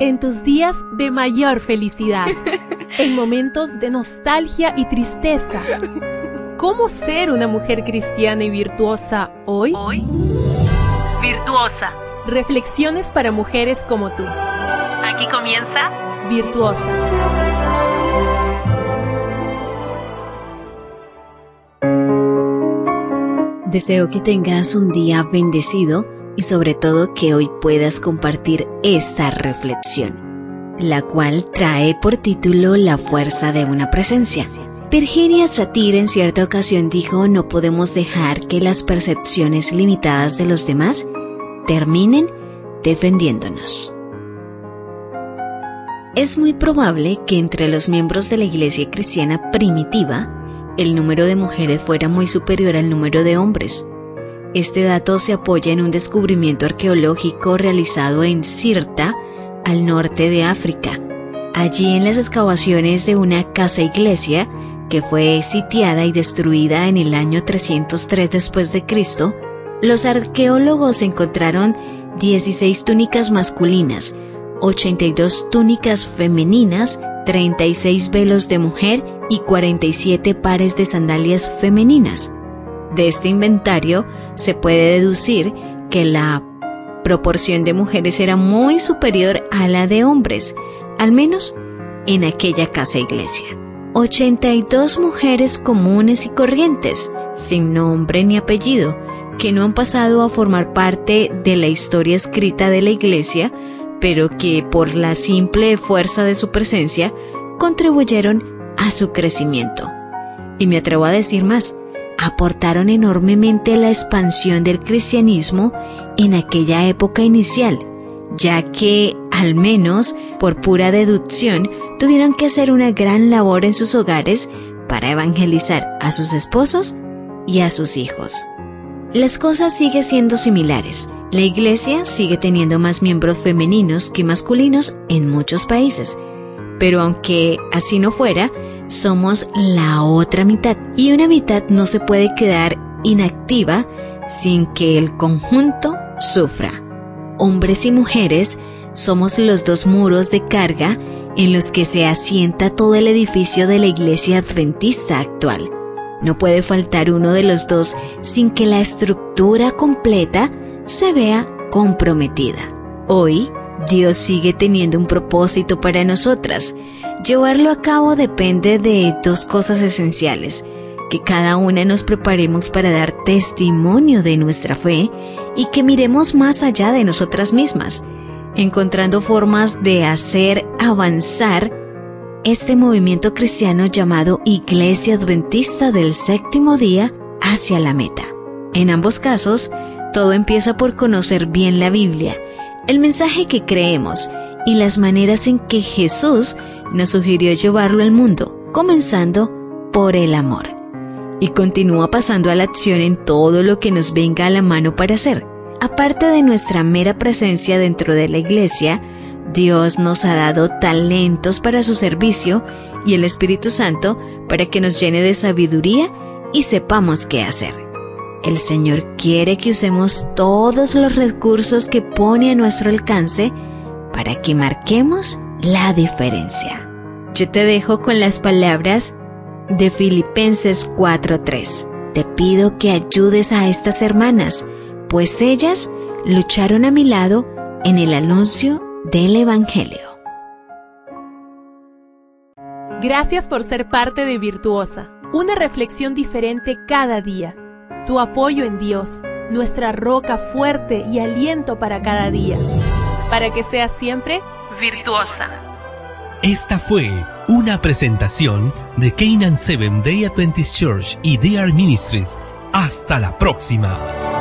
En tus días de mayor felicidad, en momentos de nostalgia y tristeza. ¿Cómo ser una mujer cristiana y virtuosa hoy? Hoy, virtuosa. Reflexiones para mujeres como tú. Aquí comienza Virtuosa. Deseo que tengas un día bendecido y sobre todo que hoy puedas compartir esta reflexión, la cual trae por título La fuerza de una presencia. Virginia Satir en cierta ocasión dijo no podemos dejar que las percepciones limitadas de los demás terminen defendiéndonos. Es muy probable que entre los miembros de la iglesia cristiana primitiva, el número de mujeres fuera muy superior al número de hombres. Este dato se apoya en un descubrimiento arqueológico realizado en Sirta, al norte de África. Allí en las excavaciones de una casa iglesia que fue sitiada y destruida en el año 303 después los arqueólogos encontraron 16 túnicas masculinas, 82 túnicas femeninas, 36 velos de mujer y 47 pares de sandalias femeninas. De este inventario se puede deducir que la proporción de mujeres era muy superior a la de hombres, al menos en aquella casa iglesia. 82 mujeres comunes y corrientes, sin nombre ni apellido, que no han pasado a formar parte de la historia escrita de la iglesia, pero que por la simple fuerza de su presencia contribuyeron a su crecimiento. Y me atrevo a decir más, aportaron enormemente la expansión del cristianismo en aquella época inicial, ya que, al menos por pura deducción, tuvieron que hacer una gran labor en sus hogares para evangelizar a sus esposos y a sus hijos. Las cosas siguen siendo similares. La iglesia sigue teniendo más miembros femeninos que masculinos en muchos países, pero aunque así no fuera, somos la otra mitad y una mitad no se puede quedar inactiva sin que el conjunto sufra. Hombres y mujeres somos los dos muros de carga en los que se asienta todo el edificio de la iglesia adventista actual. No puede faltar uno de los dos sin que la estructura completa se vea comprometida. Hoy, Dios sigue teniendo un propósito para nosotras. Llevarlo a cabo depende de dos cosas esenciales, que cada una nos preparemos para dar testimonio de nuestra fe y que miremos más allá de nosotras mismas, encontrando formas de hacer avanzar este movimiento cristiano llamado Iglesia Adventista del Séptimo Día hacia la meta. En ambos casos, todo empieza por conocer bien la Biblia, el mensaje que creemos y las maneras en que Jesús nos sugirió llevarlo al mundo, comenzando por el amor. Y continúa pasando a la acción en todo lo que nos venga a la mano para hacer. Aparte de nuestra mera presencia dentro de la iglesia, Dios nos ha dado talentos para su servicio y el Espíritu Santo para que nos llene de sabiduría y sepamos qué hacer. El Señor quiere que usemos todos los recursos que pone a nuestro alcance para que marquemos la diferencia. Yo te dejo con las palabras de Filipenses 4:3. Te pido que ayudes a estas hermanas, pues ellas lucharon a mi lado en el anuncio del Evangelio. Gracias por ser parte de Virtuosa, una reflexión diferente cada día. Tu apoyo en Dios, nuestra roca fuerte y aliento para cada día. Para que seas siempre virtuosa. Esta fue una presentación de Canaan Seven Day Adventist Church y DR Ministries. Hasta la próxima.